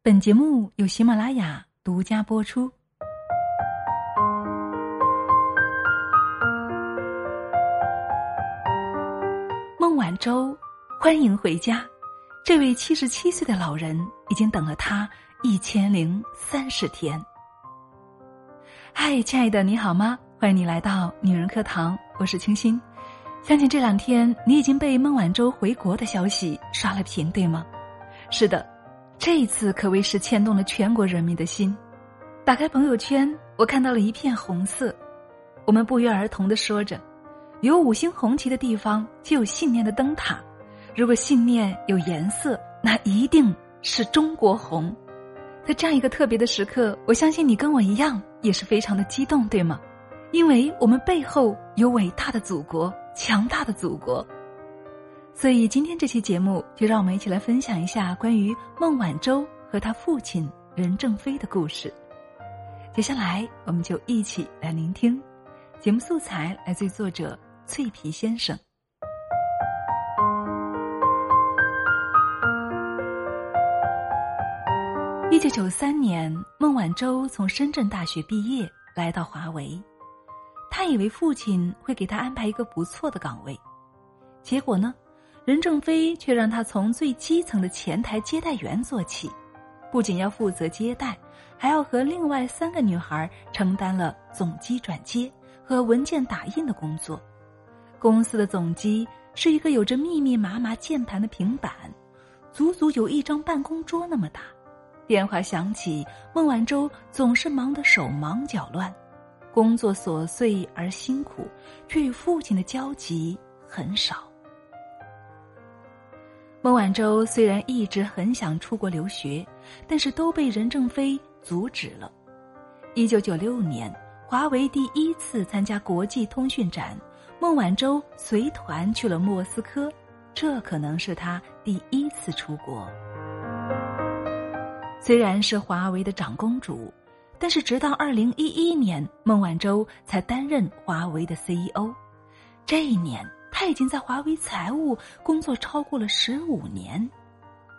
本节目由喜马拉雅独家播出。孟晚舟，欢迎回家！这位七十七岁的老人已经等了他一千零三十天。嗨，亲爱的，你好吗？欢迎你来到女人课堂，我是清新。相信这两天你已经被孟晚舟回国的消息刷了屏，对吗？是的，这一次可谓是牵动了全国人民的心。打开朋友圈，我看到了一片红色。我们不约而同的说着。有五星红旗的地方，就有信念的灯塔。如果信念有颜色，那一定是中国红。在这样一个特别的时刻，我相信你跟我一样也是非常的激动，对吗？因为我们背后有伟大的祖国，强大的祖国。所以今天这期节目，就让我们一起来分享一下关于孟晚舟和他父亲任正非的故事。接下来，我们就一起来聆听节目素材，来自于作者。脆皮先生。一九九三年，孟晚舟从深圳大学毕业，来到华为。他以为父亲会给他安排一个不错的岗位，结果呢，任正非却让他从最基层的前台接待员做起，不仅要负责接待，还要和另外三个女孩承担了总机转接和文件打印的工作。公司的总机是一个有着密密麻麻键盘的平板，足足有一张办公桌那么大。电话响起，孟晚舟总是忙得手忙脚乱，工作琐碎而辛苦，却与父亲的交集很少。孟晚舟虽然一直很想出国留学，但是都被任正非阻止了。一九九六年，华为第一次参加国际通讯展。孟晚舟随团去了莫斯科，这可能是他第一次出国。虽然是华为的长公主，但是直到二零一一年，孟晚舟才担任华为的 CEO。这一年，他已经在华为财务工作超过了十五年。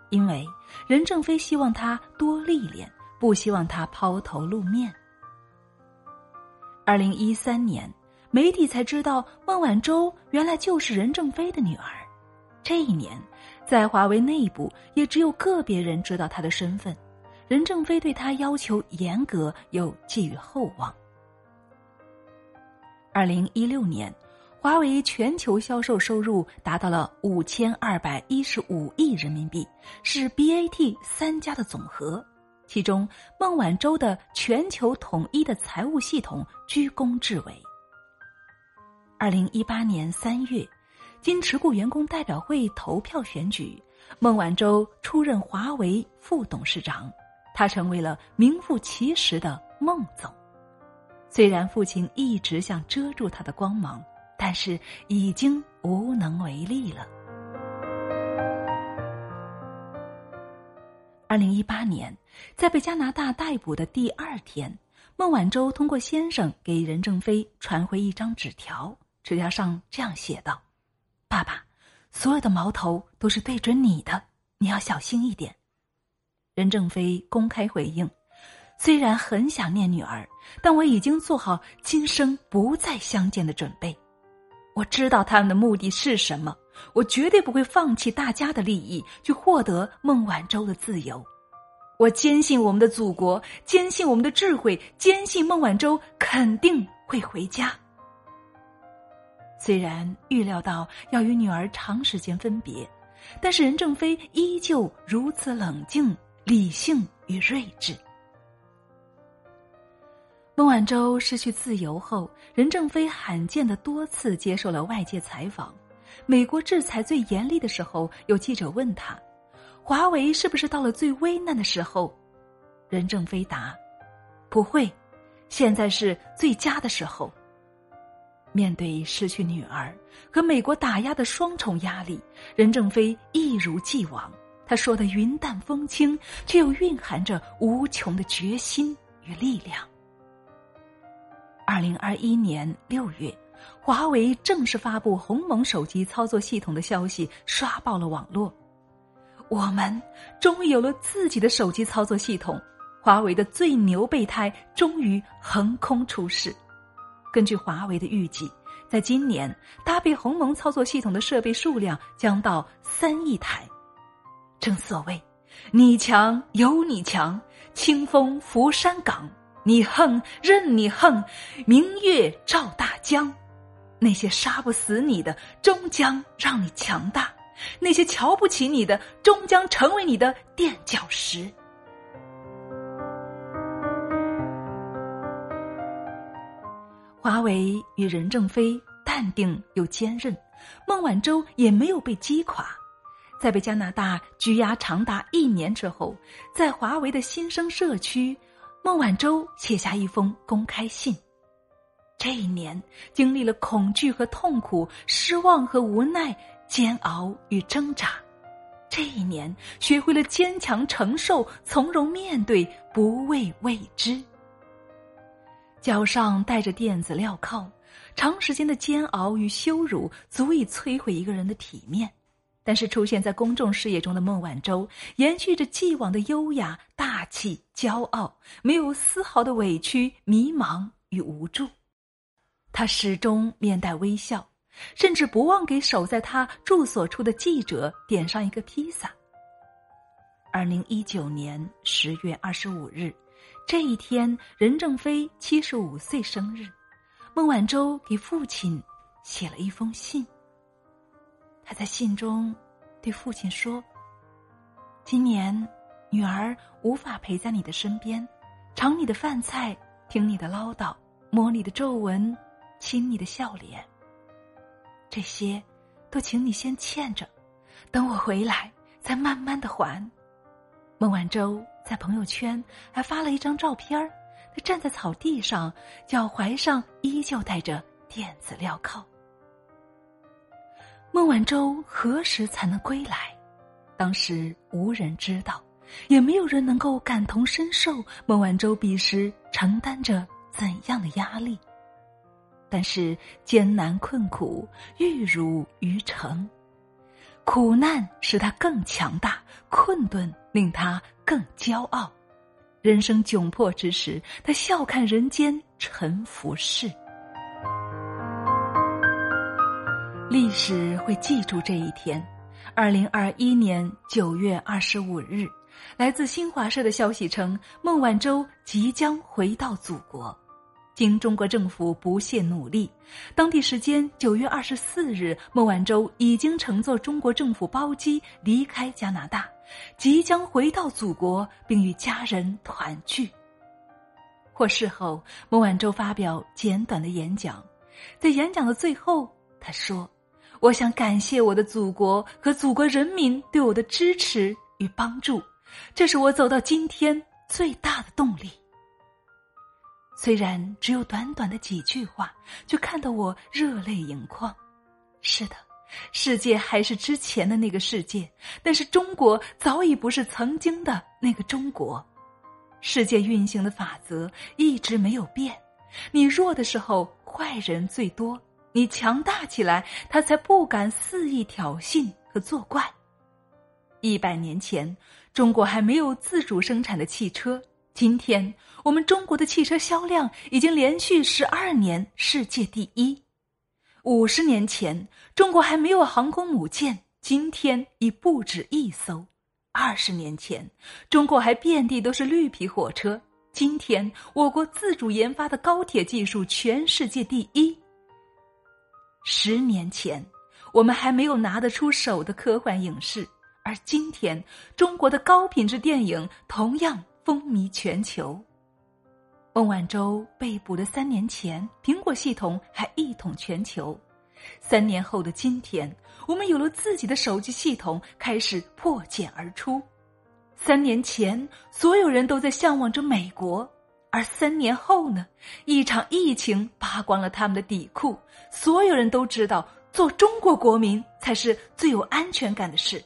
因为任正非希望他多历练，不希望他抛头露面。二零一三年。媒体才知道孟晚舟原来就是任正非的女儿。这一年，在华为内部也只有个别人知道她的身份。任正非对她要求严格，又寄予厚望。二零一六年，华为全球销售收入达到了五千二百一十五亿人民币，是 BAT 三家的总和。其中，孟晚舟的全球统一的财务系统居功至伟。二零一八年三月，经持股员工代表会投票选举，孟晚舟出任华为副董事长，他成为了名副其实的孟总。虽然父亲一直想遮住他的光芒，但是已经无能为力了。二零一八年，在被加拿大逮捕的第二天，孟晚舟通过先生给任正非传回一张纸条。纸条上这样写道：“爸爸，所有的矛头都是对准你的，你要小心一点。”任正非公开回应：“虽然很想念女儿，但我已经做好今生不再相见的准备。我知道他们的目的是什么，我绝对不会放弃大家的利益去获得孟晚舟的自由。我坚信我们的祖国，坚信我们的智慧，坚信孟晚舟肯定会回家。”虽然预料到要与女儿长时间分别，但是任正非依旧如此冷静、理性与睿智。孟晚舟失去自由后，任正非罕见的多次接受了外界采访。美国制裁最严厉的时候，有记者问他：“华为是不是到了最危难的时候？”任正非答：“不会，现在是最佳的时候。”面对失去女儿和美国打压的双重压力，任正非一如既往，他说的云淡风轻，却又蕴含着无穷的决心与力量。二零二一年六月，华为正式发布鸿蒙手机操作系统的消息，刷爆了网络。我们终于有了自己的手机操作系统，华为的最牛备胎终于横空出世。根据华为的预计，在今年搭配鸿蒙操作系统的设备数量将到三亿台。正所谓，你强有你强，清风拂山岗；你横任你横，明月照大江。那些杀不死你的，终将让你强大。那些瞧不起你的，终将成为你的垫脚石。华为与任正非淡定又坚韧，孟晚舟也没有被击垮。在被加拿大拘押长达一年之后，在华为的新生社区，孟晚舟写下一封公开信。这一年，经历了恐惧和痛苦、失望和无奈。煎熬与挣扎，这一年学会了坚强承受、从容面对、不畏未知。脚上带着垫子镣铐，长时间的煎熬与羞辱足以摧毁一个人的体面。但是出现在公众视野中的孟晚舟，延续着既往的优雅、大气、骄傲，没有丝毫的委屈、迷茫与无助。她始终面带微笑。甚至不忘给守在他住所处的记者点上一个披萨。二零一九年十月二十五日，这一天，任正非七十五岁生日，孟晚舟给父亲写了一封信。他在信中对父亲说：“今年，女儿无法陪在你的身边，尝你的饭菜，听你的唠叨，摸你的皱纹，亲你的笑脸。”这些，都请你先欠着，等我回来再慢慢的还。孟晚舟在朋友圈还发了一张照片儿，他站在草地上，脚踝上依旧带着电子镣铐。孟晚舟何时才能归来？当时无人知道，也没有人能够感同身受孟晚舟彼时承担着怎样的压力。但是艰难困苦玉汝于成，苦难使他更强大，困顿令他更骄傲。人生窘迫之时，他笑看人间沉浮事。历史会记住这一天。二零二一年九月二十五日，来自新华社的消息称，孟晚舟即将回到祖国。经中国政府不懈努力，当地时间九月二十四日，孟晚舟已经乘坐中国政府包机离开加拿大，即将回到祖国，并与家人团聚。获释后，孟晚舟发表简短的演讲，在演讲的最后，他说：“我想感谢我的祖国和祖国人民对我的支持与帮助，这是我走到今天最大的动力。”虽然只有短短的几句话，却看得我热泪盈眶。是的，世界还是之前的那个世界，但是中国早已不是曾经的那个中国。世界运行的法则一直没有变：你弱的时候，坏人最多；你强大起来，他才不敢肆意挑衅和作怪。一百年前，中国还没有自主生产的汽车。今天，我们中国的汽车销量已经连续十二年世界第一。五十年前，中国还没有航空母舰，今天已不止一艘。二十年前，中国还遍地都是绿皮火车，今天我国自主研发的高铁技术全世界第一。十年前，我们还没有拿得出手的科幻影视，而今天，中国的高品质电影同样。风靡全球。孟晚舟被捕的三年前，苹果系统还一统全球。三年后的今天，我们有了自己的手机系统，开始破茧而出。三年前，所有人都在向往着美国，而三年后呢？一场疫情扒光了他们的底裤，所有人都知道，做中国国民才是最有安全感的事。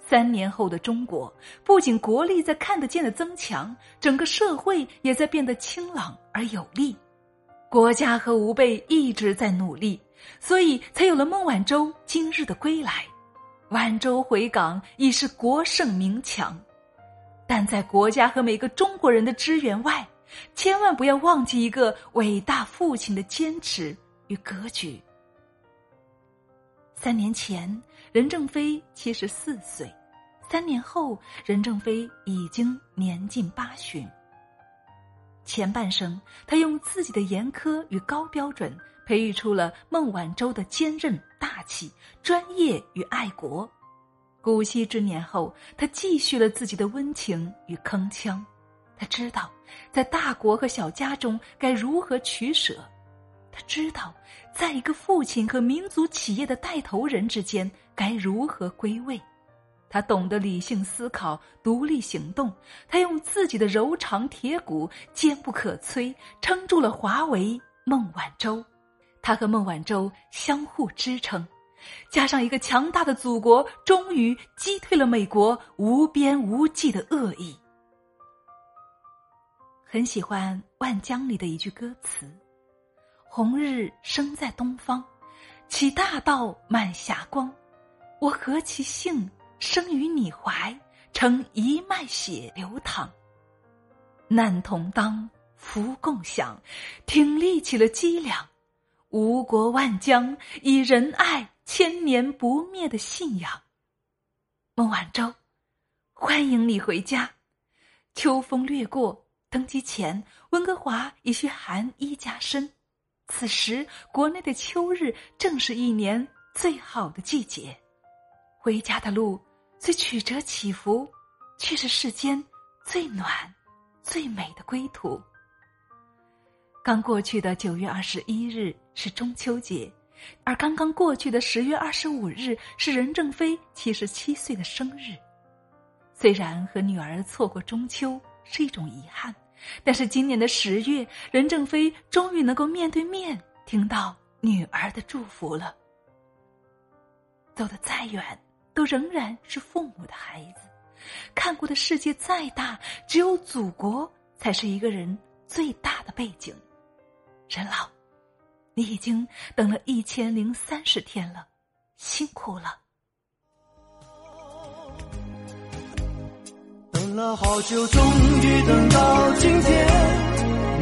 三年后的中国，不仅国力在看得见的增强，整个社会也在变得清朗而有力。国家和吾辈一直在努力，所以才有了孟晚舟今日的归来。晚舟回港已是国盛民强，但在国家和每个中国人的支援外，千万不要忘记一个伟大父亲的坚持与格局。三年前，任正非七十四岁；三年后，任正非已经年近八旬。前半生，他用自己的严苛与高标准，培育出了孟晚舟的坚韧、大气、专业与爱国。古稀之年后，他继续了自己的温情与铿锵。他知道，在大国和小家中该如何取舍；他知道，在一个父亲和民族企业的带头人之间该如何归位。他懂得理性思考、独立行动。他用自己的柔肠铁骨、坚不可摧，撑住了华为孟晚舟。他和孟晚舟相互支撑，加上一个强大的祖国，终于击退了美国无边无际的恶意。很喜欢《万江》里的一句歌词：“红日生在东方，起大道满霞光。我何其幸！”生于你怀，承一脉血流淌。难同当，福共享，挺立起了脊梁。吴国万江，以仁爱千年不灭的信仰。孟晚舟，欢迎你回家。秋风掠过，登机前，温哥华已需寒衣加身。此时，国内的秋日正是一年最好的季节。回家的路。虽曲折起伏，却是世间最暖、最美的归途。刚过去的九月二十一日是中秋节，而刚刚过去的十月二十五日是任正非七十七岁的生日。虽然和女儿错过中秋是一种遗憾，但是今年的十月，任正非终于能够面对面听到女儿的祝福了。走得再远。都仍然是父母的孩子，看过的世界再大，只有祖国才是一个人最大的背景。任老，你已经等了一千零三十天了，辛苦了。等了好久，终于等到今天；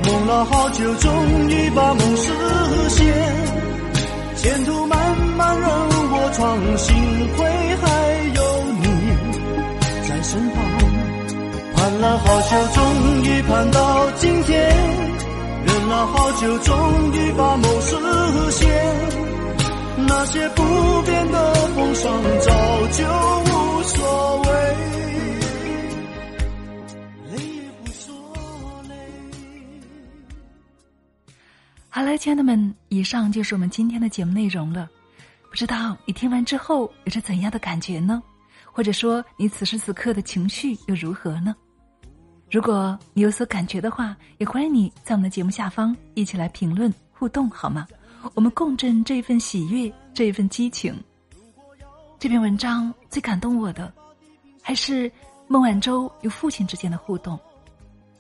梦了好久，终于把梦实现。前途漫漫，任我闯，幸亏还有你在身旁。盼了好久，终于盼到今天；忍了好久，终于把梦。些不变的风霜，早就无所谓。累也不说累。好了，亲爱的们，以上就是我们今天的节目内容了。不知道你听完之后有着怎样的感觉呢？或者说，你此时此刻的情绪又如何呢？如果你有所感觉的话，也欢迎你在我们的节目下方一起来评论互动，好吗？我们共振这份喜悦，这一份激情。这篇文章最感动我的，还是孟晚舟与父亲之间的互动。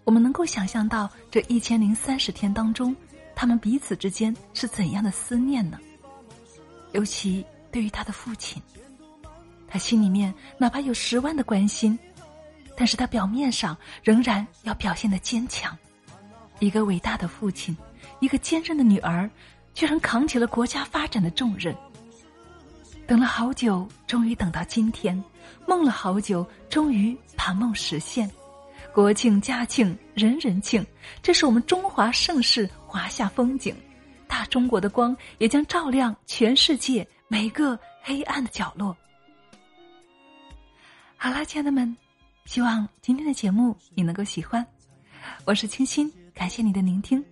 我们能够想象到这一千零三十天当中，他们彼此之间是怎样的思念呢？尤其对于他的父亲，他心里面哪怕有十万的关心。但是他表面上仍然要表现的坚强，一个伟大的父亲，一个坚韧的女儿，居然扛起了国家发展的重任。等了好久，终于等到今天；梦了好久，终于把梦实现。国庆家庆，人人庆，这是我们中华盛世华夏风景，大中国的光也将照亮全世界每个黑暗的角落。好啦，亲爱的们。希望今天的节目你能够喜欢，我是清新，感谢你的聆听，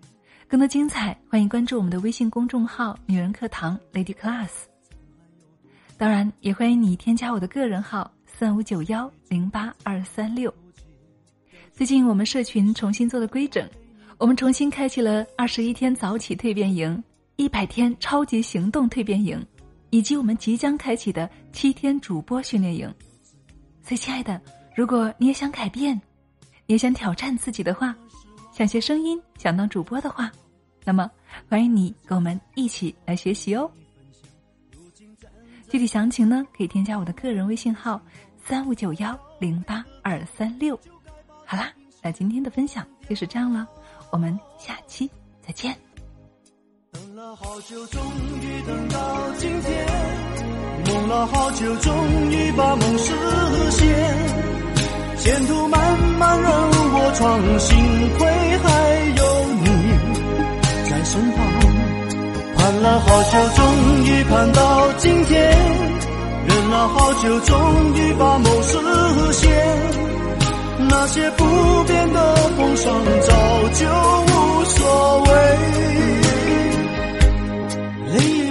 更多精彩欢迎关注我们的微信公众号“女人课堂 Lady Class”。当然，也欢迎你添加我的个人号三五九幺零八二三六。最近我们社群重新做了规整，我们重新开启了二十一天早起蜕变营、一百天超级行动蜕变营，以及我们即将开启的七天主播训练营。所以，亲爱的。如果你也想改变，也想挑战自己的话，想学声音，想当主播的话，那么欢迎你跟我们一起来学习哦。具体详情呢，可以添加我的个人微信号三五九幺零八二三六。好啦，那今天的分享就是这样了，我们下期再见。等了好久，终于等到今天；梦了好久，终于把梦实现。前途漫漫任我闯，幸亏还盼了好久，终于盼到今天；忍了好久，终于把梦实现。那些不变的风霜，早就无所谓。泪眼。